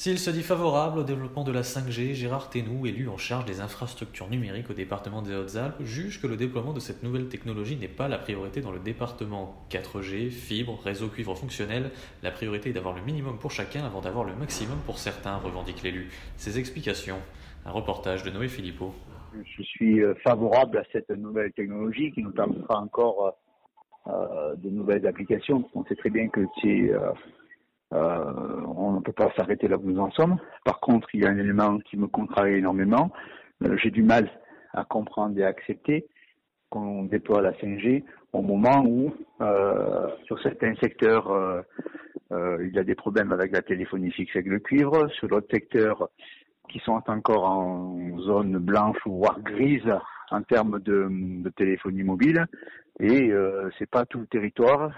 S'il se dit favorable au développement de la 5G, Gérard Ténou, élu en charge des infrastructures numériques au département des Hautes-Alpes, juge que le déploiement de cette nouvelle technologie n'est pas la priorité dans le département. 4G, fibre, réseau cuivre fonctionnel, la priorité est d'avoir le minimum pour chacun avant d'avoir le maximum pour certains, revendique l'élu. Ses explications, un reportage de Noé Philippot. Je suis euh, favorable à cette nouvelle technologie qui nous permettra encore euh, euh, de nouvelles applications. On sait très bien que c'est on ne peut pas s'arrêter là où nous en sommes. Par contre, il y a un élément qui me contrarie énormément. Euh, j'ai du mal à comprendre et à accepter qu'on déploie la 5G au moment où, euh, sur certains secteurs, euh, euh, il y a des problèmes avec la téléphonie fixe avec le cuivre. Sur d'autres secteurs qui sont encore en zone blanche ou voire grise en termes de, téléphonie mobile. Et euh, c'est pas tout le territoire,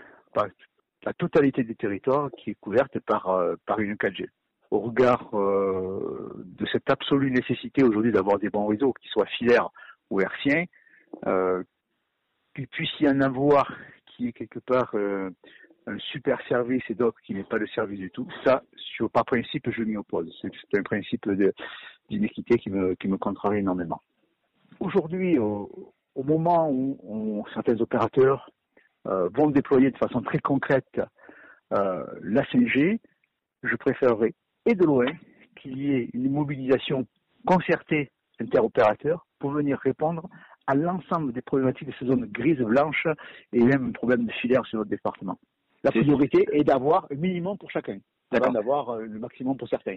la totalité du territoire qui est couverte par, euh, par une 4G. Au regard euh, de cette absolue nécessité aujourd'hui d'avoir des bons réseaux, qui soient filaires ou hertziens, euh, qu'il puisse y en avoir qui est quelque part euh, un super service et d'autres qui n'est pas de service du tout, ça, sur, par principe, je m'y oppose. C'est un principe d'inéquité qui me, qui me contrarie énormément. Aujourd'hui, au, moment où on, certains opérateurs vont déployer de façon très concrète euh, la 5G, je préférerais, et de loin, qu'il y ait une mobilisation concertée interopérateurs pour venir répondre à l'ensemble des problématiques de ces zones grises, blanches et même un problème de filaire sur notre département. La priorité est d'avoir un minimum pour chacun, avant d'avoir euh, le maximum pour certains.